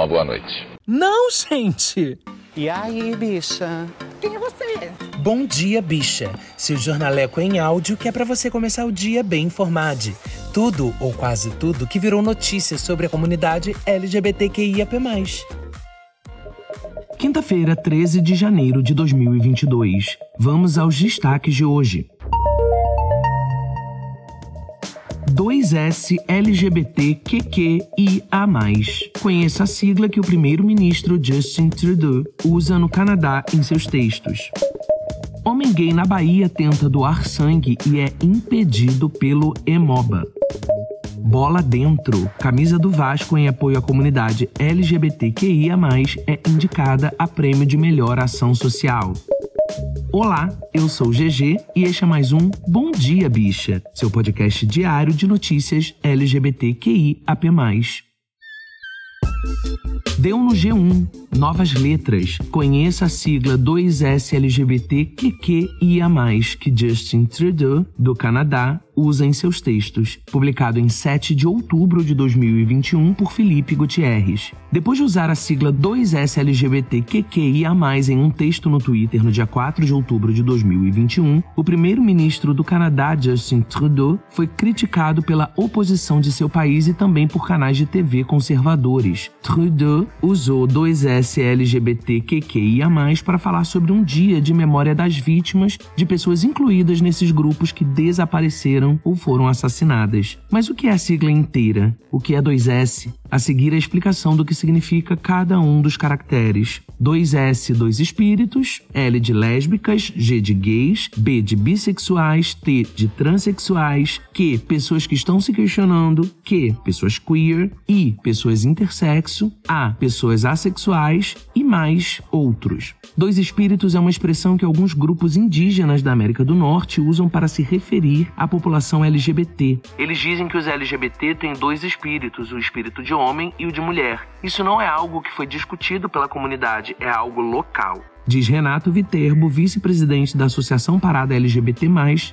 uma boa noite. Não, gente! E aí, bicha? Quem é você? Bom dia, bicha. Seu jornaleco em áudio que é para você começar o dia bem informado. Tudo, ou quase tudo, que virou notícia sobre a comunidade LGBTQIAP+. Quinta-feira, 13 de janeiro de 2022. Vamos aos destaques de hoje. 2S LGBTQQIA+. Conheça a sigla que o primeiro-ministro Justin Trudeau usa no Canadá em seus textos. Homem gay na Bahia tenta doar sangue e é impedido pelo Emoba. Bola Dentro, camisa do Vasco em apoio à comunidade LGBTQIA+, é indicada a prêmio de melhor ação social. Olá, eu sou GG e este é mais um Bom Dia Bicha, seu podcast diário de notícias LGBTQIAP+. Deu no G1. Novas letras. Conheça a sigla 2SLGBTQQIA+, que Justin Trudeau, do Canadá, usa em seus textos, publicado em 7 de outubro de 2021 por Felipe Gutierrez. Depois de usar a sigla 2SLGBTQQIA+, em um texto no Twitter no dia 4 de outubro de 2021, o primeiro-ministro do Canadá, Justin Trudeau, foi criticado pela oposição de seu país e também por canais de TV conservadores. Trudeau usou 2SLGBTQQIA+, para falar sobre um dia de memória das vítimas de pessoas incluídas nesses grupos que desapareceram ou foram assassinadas. Mas o que é a sigla inteira? O que é 2S? A seguir a explicação do que significa cada um dos caracteres. 2S, dois espíritos, L de lésbicas, G de gays, B de bissexuais, T de transexuais, Q, pessoas que estão se questionando, Q, pessoas queer, I, pessoas intersexo, A, pessoas assexuais e mais outros. Dois espíritos é uma expressão que alguns grupos indígenas da América do Norte usam para se referir à população LGBT. Eles dizem que os LGBT têm dois espíritos, o espírito de homem e o de mulher. Isso não é algo que foi discutido pela comunidade, é algo local diz Renato Viterbo, vice-presidente da Associação Parada LGBT+,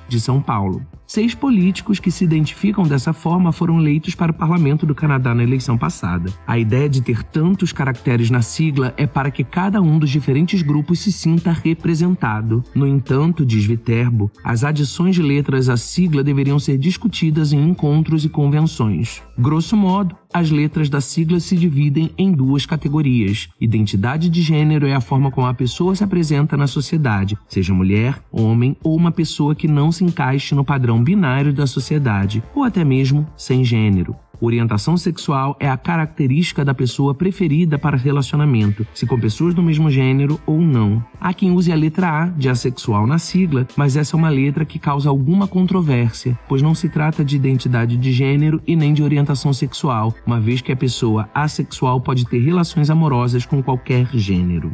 de São Paulo. Seis políticos que se identificam dessa forma foram eleitos para o parlamento do Canadá na eleição passada. A ideia de ter tantos caracteres na sigla é para que cada um dos diferentes grupos se sinta representado. No entanto, diz Viterbo, as adições de letras à sigla deveriam ser discutidas em encontros e convenções. Grosso modo, as letras da sigla se dividem em duas categorias. Identidade de gênero é a forma como a pessoa se apresenta na sociedade, seja mulher, homem ou uma pessoa que não se encaixe no padrão binário da sociedade, ou até mesmo sem gênero. Orientação sexual é a característica da pessoa preferida para relacionamento, se com pessoas do mesmo gênero ou não. Há quem use a letra A de assexual na sigla, mas essa é uma letra que causa alguma controvérsia, pois não se trata de identidade de gênero e nem de orientação sexual, uma vez que a pessoa assexual pode ter relações amorosas com qualquer gênero.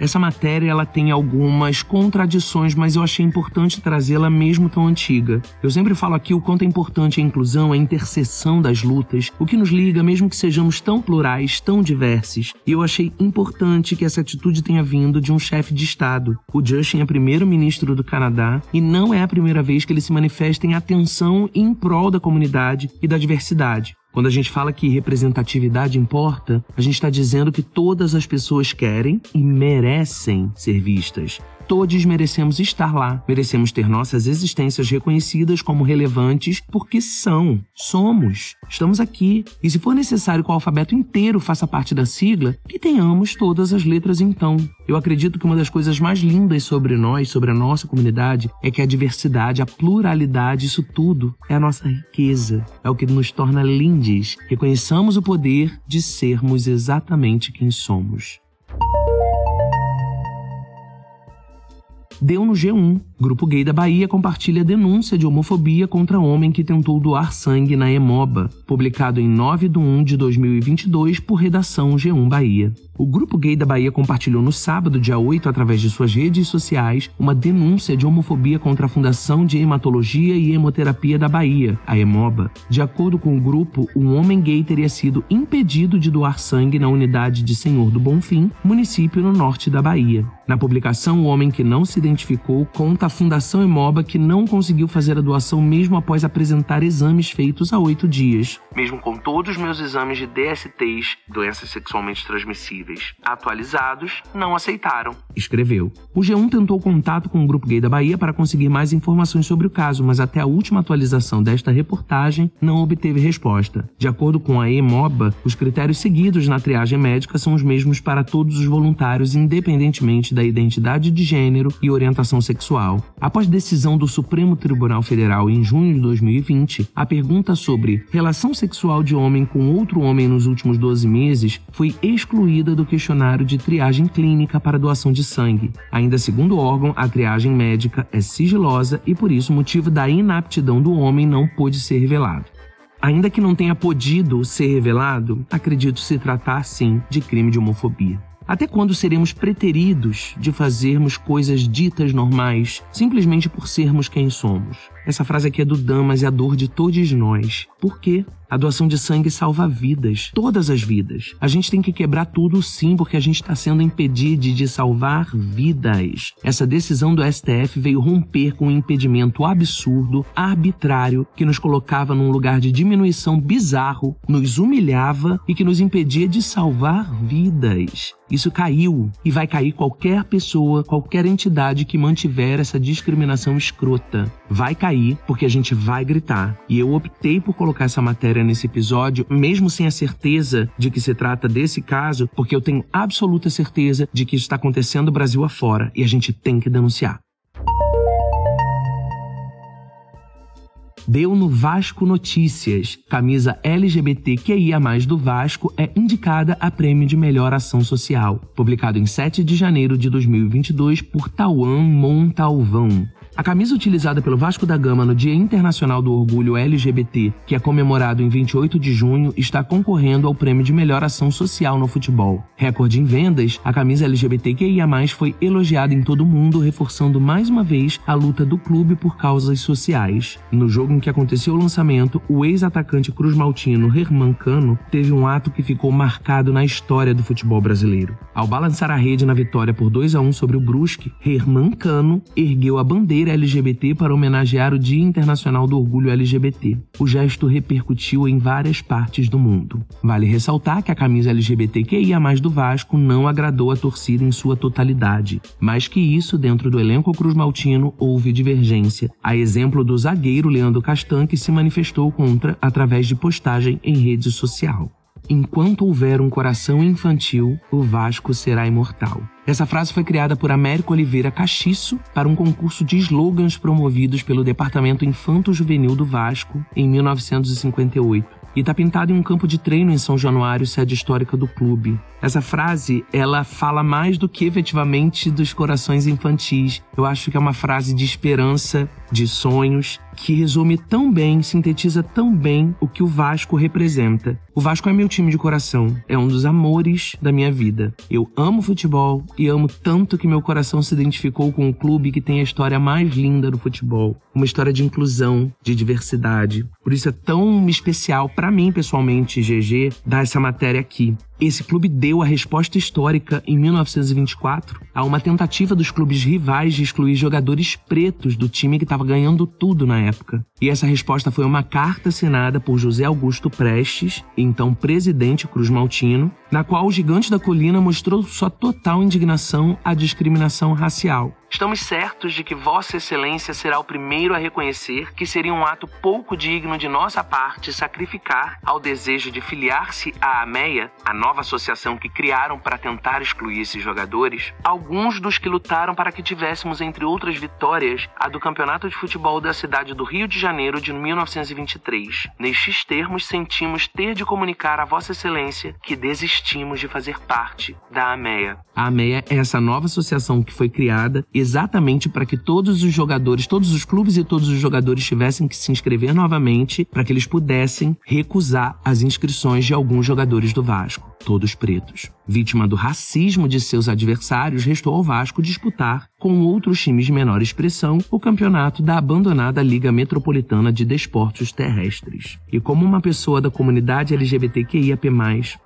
Essa matéria ela tem algumas contradições, mas eu achei importante trazê-la mesmo tão antiga. Eu sempre falo aqui o quanto é importante a inclusão, a interseção das lutas, o que nos liga mesmo que sejamos tão plurais, tão diversos. E eu achei importante que essa atitude tenha vindo de um chefe de Estado. O Justin é primeiro-ministro do Canadá e não é a primeira vez que ele se manifesta em atenção em prol da comunidade e da diversidade. Quando a gente fala que representatividade importa, a gente está dizendo que todas as pessoas querem e merecem ser vistas todos merecemos estar lá, merecemos ter nossas existências reconhecidas como relevantes porque são, somos, estamos aqui. E se for necessário que o alfabeto inteiro faça parte da sigla, que tenhamos todas as letras então. Eu acredito que uma das coisas mais lindas sobre nós, sobre a nossa comunidade, é que a diversidade, a pluralidade, isso tudo é a nossa riqueza, é o que nos torna lindes. Reconheçamos o poder de sermos exatamente quem somos. Deu no G1. Grupo Gay da Bahia compartilha denúncia de homofobia contra homem que tentou doar sangue na Emoba, publicado em 9 de 1 de 2022 por redação G1 Bahia. O grupo gay da Bahia compartilhou no sábado, dia 8, através de suas redes sociais, uma denúncia de homofobia contra a Fundação de Hematologia e Hemoterapia da Bahia, a Hemoba. De acordo com o grupo, um homem gay teria sido impedido de doar sangue na unidade de Senhor do Bonfim, município no norte da Bahia. Na publicação, o homem que não se identificou conta à Fundação Hemoba que não conseguiu fazer a doação mesmo após apresentar exames feitos há oito dias. Mesmo com todos os meus exames de DSTs, doenças sexualmente transmissíveis, atualizados, não aceitaram. Escreveu. O G1 tentou contato com o Grupo Gay da Bahia para conseguir mais informações sobre o caso, mas até a última atualização desta reportagem não obteve resposta. De acordo com a EMOBA, os critérios seguidos na triagem médica são os mesmos para todos os voluntários, independentemente da identidade de gênero e orientação sexual. Após decisão do Supremo Tribunal Federal em junho de 2020, a pergunta sobre relação sexual de homem com outro homem nos últimos 12 meses foi excluída do questionário de triagem clínica para doação de sangue. Ainda segundo o órgão, a triagem médica é sigilosa e por isso o motivo da inaptidão do homem não pôde ser revelado. Ainda que não tenha podido ser revelado, acredito se tratar sim de crime de homofobia. Até quando seremos preteridos de fazermos coisas ditas normais simplesmente por sermos quem somos? Essa frase aqui é do Damas e a dor de todos nós. Por quê? A doação de sangue salva vidas, todas as vidas. A gente tem que quebrar tudo sim, porque a gente está sendo impedido de salvar vidas. Essa decisão do STF veio romper com um impedimento absurdo, arbitrário, que nos colocava num lugar de diminuição bizarro, nos humilhava e que nos impedia de salvar vidas. Isso caiu e vai cair qualquer pessoa, qualquer entidade que mantiver essa discriminação escrota. Vai cair porque a gente vai gritar. E eu optei por colocar essa matéria nesse episódio, mesmo sem a certeza de que se trata desse caso, porque eu tenho absoluta certeza de que isso está acontecendo Brasil afora e a gente tem que denunciar. deu no Vasco Notícias. Camisa LGBTQIA+, do Vasco é indicada a prêmio de melhor ação social. Publicado em 7 de janeiro de 2022 por Tauan Montalvão. A camisa utilizada pelo Vasco da Gama no Dia Internacional do Orgulho LGBT, que é comemorado em 28 de junho, está concorrendo ao prêmio de melhor ação social no futebol. Recorde em vendas, a camisa LGBTQIA+, foi elogiada em todo o mundo, reforçando mais uma vez a luta do clube por causas sociais. No jogo em que aconteceu o lançamento, o ex-atacante Cruz Maltino, Herman Cano, teve um ato que ficou marcado na história do futebol brasileiro. Ao balançar a rede na vitória por 2 a 1 sobre o Brusque, Herman Cano ergueu a bandeira bandeira LGBT para homenagear o Dia Internacional do Orgulho LGBT. O gesto repercutiu em várias partes do mundo. Vale ressaltar que a camisa LGBTQIA+, do Vasco não agradou a torcida em sua totalidade. Mais que isso, dentro do elenco Cruz Maltino houve divergência. A exemplo do zagueiro Leandro Castan, que se manifestou contra através de postagem em rede social. Enquanto houver um coração infantil, o Vasco será imortal. Essa frase foi criada por Américo Oliveira Cachiço para um concurso de slogans promovidos pelo Departamento Infanto Juvenil do Vasco em 1958 e está pintado em um campo de treino em São Januário, sede histórica do clube. Essa frase, ela fala mais do que efetivamente dos corações infantis. Eu acho que é uma frase de esperança, de sonhos, que resume tão bem, sintetiza tão bem o que o Vasco representa. O Vasco é meu time de coração, é um dos amores da minha vida. Eu amo futebol e amo tanto que meu coração se identificou com um clube que tem a história mais linda do futebol, uma história de inclusão, de diversidade. Por isso é tão especial para mim pessoalmente, GG, dar essa matéria aqui. Esse clube deu a resposta histórica em 1924 a uma tentativa dos clubes rivais de excluir jogadores pretos do time que estava ganhando tudo na época. E essa resposta foi uma carta assinada por José Augusto Prestes, então presidente Cruz Maltino, na qual o gigante da colina mostrou sua total indignação à discriminação racial. Estamos certos de que Vossa Excelência será o primeiro a reconhecer que seria um ato pouco digno de nossa parte sacrificar ao desejo de filiar-se à AMEA, a nova associação que criaram para tentar excluir esses jogadores, alguns dos que lutaram para que tivéssemos, entre outras vitórias, a do Campeonato de Futebol da cidade do Rio de Janeiro de 1923. Nestes termos, sentimos ter de comunicar a Vossa Excelência que desistimos de fazer parte da AMEA. A AMEA é essa nova associação que foi criada exatamente para que todos os jogadores, todos os clubes e todos os jogadores tivessem que se inscrever novamente para que eles pudessem recusar as inscrições de alguns jogadores do Vasco. todos pretos. Vítima do racismo de seus adversários, restou ao Vasco disputar, com outros times de menor expressão, o campeonato da abandonada Liga Metropolitana de Desportos Terrestres. E como uma pessoa da comunidade LGBTQIAP+,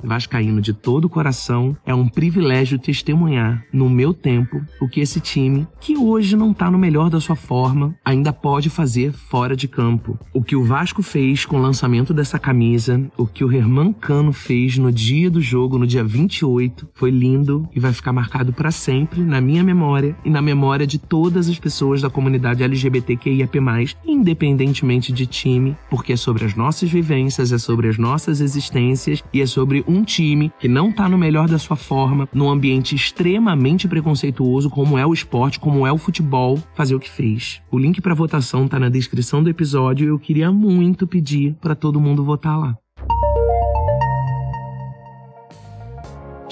vascaíno de todo o coração, é um privilégio testemunhar, no meu tempo, o que esse time, que hoje não está no melhor da sua forma, ainda pode fazer fora de campo. O que o Vasco fez com o lançamento dessa camisa, o que o Herman Cano fez no dia do jogo, no dia 28 foi lindo e vai ficar marcado para sempre na minha memória e na memória de todas as pessoas da comunidade LGBTQIAP+, independentemente de time, porque é sobre as nossas vivências, é sobre as nossas existências e é sobre um time que não tá no melhor da sua forma, num ambiente extremamente preconceituoso como é o esporte, como é o futebol, fazer o que fez. O link para votação tá na descrição do episódio e eu queria muito pedir para todo mundo votar lá.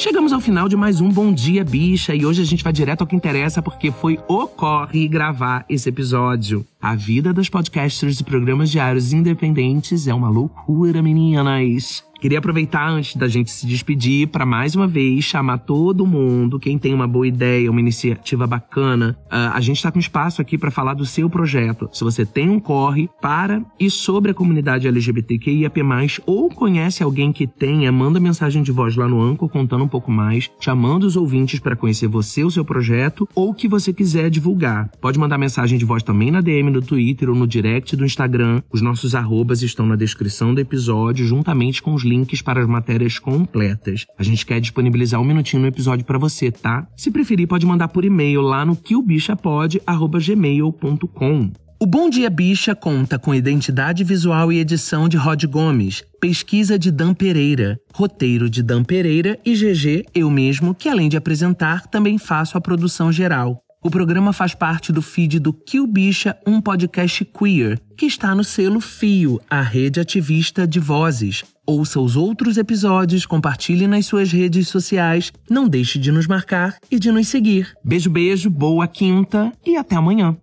Chegamos ao final de mais um Bom Dia Bicha e hoje a gente vai direto ao que interessa porque foi o corre gravar esse episódio. A vida dos podcasters e programas diários independentes é uma loucura, meninas. Queria aproveitar antes da gente se despedir para mais uma vez chamar todo mundo, quem tem uma boa ideia, uma iniciativa bacana. Uh, a gente está com espaço aqui para falar do seu projeto. Se você tem um corre para e sobre a comunidade LGBTQIAP+, ou conhece alguém que tenha, manda mensagem de voz lá no Anco contando um pouco mais, chamando os ouvintes para conhecer você, o seu projeto ou o que você quiser divulgar. Pode mandar mensagem de voz também na Do Twitter ou no direct do Instagram. Os nossos arrobas estão na descrição do episódio, juntamente com os links para as matérias completas. A gente quer disponibilizar um minutinho no episódio para você, tá? Se preferir, pode mandar por e-mail lá no quilbichapod@gmail.com. O Bom Dia Bicha conta com identidade visual e edição de Rod Gomes, pesquisa de Dan Pereira, roteiro de Dan Pereira e GG, eu mesmo, que além de apresentar, também faço a produção geral. O programa faz parte do feed do Kill Bicha, um podcast queer, que está no selo Fio, a rede ativista de vozes. Ouça os outros episódios, compartilhe nas suas redes sociais, não deixe de nos marcar e de nos seguir. Beijo, beijo, boa quinta e até amanhã.